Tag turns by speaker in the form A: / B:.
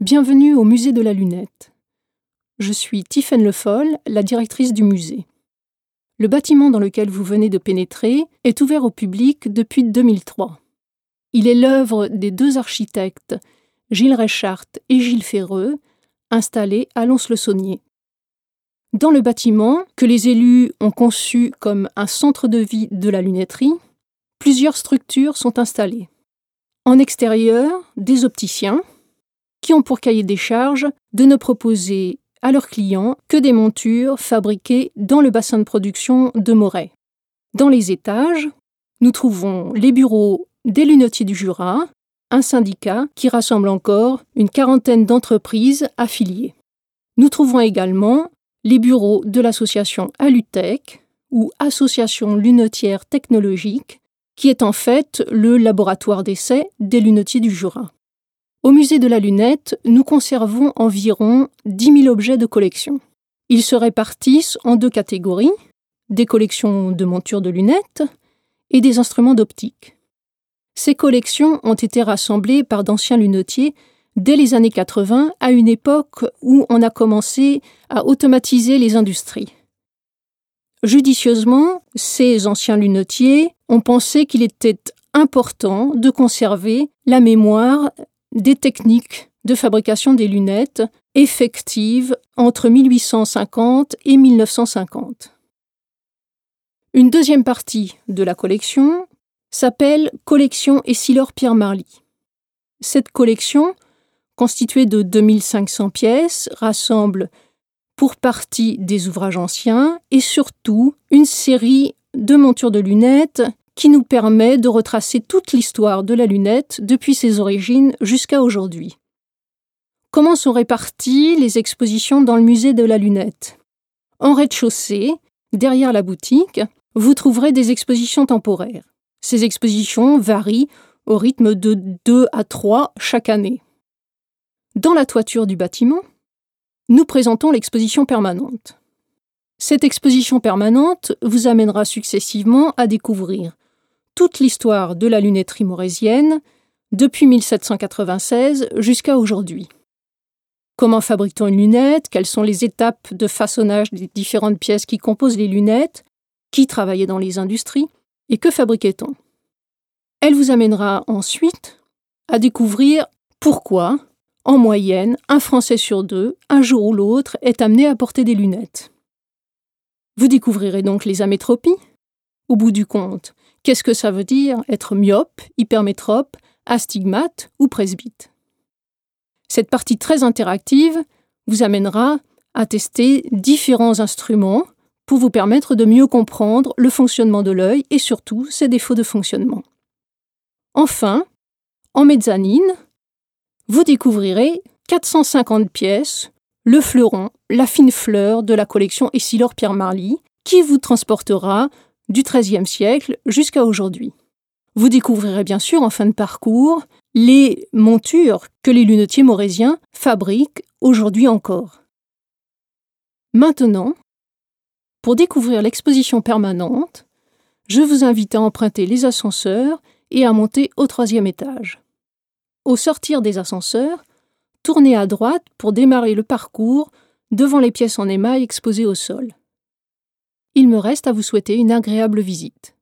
A: Bienvenue au musée de la lunette. Je suis Tiffaine Le Foll, la directrice du musée. Le bâtiment dans lequel vous venez de pénétrer est ouvert au public depuis 2003. Il est l'œuvre des deux architectes, Gilles Reichart et Gilles Ferreux, installés à Lons-le-Saunier. Dans le bâtiment, que les élus ont conçu comme un centre de vie de la lunetterie, plusieurs structures sont installées. En extérieur, des opticiens, ont pour cahier des charges de ne proposer à leurs clients que des montures fabriquées dans le bassin de production de Moret. Dans les étages, nous trouvons les bureaux des lunetiers du Jura, un syndicat qui rassemble encore une quarantaine d'entreprises affiliées. Nous trouvons également les bureaux de l'association Alutech ou Association lunetière technologique, qui est en fait le laboratoire d'essai des lunetiers du Jura. Au musée de la lunette, nous conservons environ 10 000 objets de collection. Ils se répartissent en deux catégories, des collections de montures de lunettes et des instruments d'optique. Ces collections ont été rassemblées par d'anciens lunetiers dès les années 80, à une époque où on a commencé à automatiser les industries. Judicieusement, ces anciens lunetiers ont pensé qu'il était important de conserver la mémoire des techniques de fabrication des lunettes effectives entre 1850 et 1950. Une deuxième partie de la collection s'appelle Collection Essilor-Pierre Marly. Cette collection, constituée de 2500 pièces, rassemble pour partie des ouvrages anciens et surtout une série de montures de lunettes qui nous permet de retracer toute l'histoire de la lunette depuis ses origines jusqu'à aujourd'hui. Comment sont réparties les expositions dans le musée de la lunette? En rez-de-chaussée, derrière la boutique, vous trouverez des expositions temporaires. Ces expositions varient au rythme de 2 à 3 chaque année. Dans la toiture du bâtiment, nous présentons l'exposition permanente. Cette exposition permanente vous amènera successivement à découvrir toute l'histoire de la lunetterie morésienne, depuis 1796 jusqu'à aujourd'hui. Comment fabrique-t-on une lunette? Quelles sont les étapes de façonnage des différentes pièces qui composent les lunettes? Qui travaillait dans les industries? Et que fabriquait-on? Elle vous amènera ensuite à découvrir pourquoi, en moyenne, un Français sur deux, un jour ou l'autre, est amené à porter des lunettes. Vous découvrirez donc les amétropies. Au bout du compte, Qu'est-ce que ça veut dire être myope, hypermétrope, astigmate ou presbyte? Cette partie très interactive vous amènera à tester différents instruments pour vous permettre de mieux comprendre le fonctionnement de l'œil et surtout ses défauts de fonctionnement. Enfin, en mezzanine, vous découvrirez 450 pièces, le fleuron, la fine fleur de la collection Essilor-Pierre Marly, qui vous transportera du XIIIe siècle jusqu'à aujourd'hui. Vous découvrirez bien sûr en fin de parcours les montures que les lunetiers morésiens fabriquent aujourd'hui encore. Maintenant, pour découvrir l'exposition permanente, je vous invite à emprunter les ascenseurs et à monter au troisième étage. Au sortir des ascenseurs, tournez à droite pour démarrer le parcours devant les pièces en émail exposées au sol. Il me reste à vous souhaiter une agréable visite.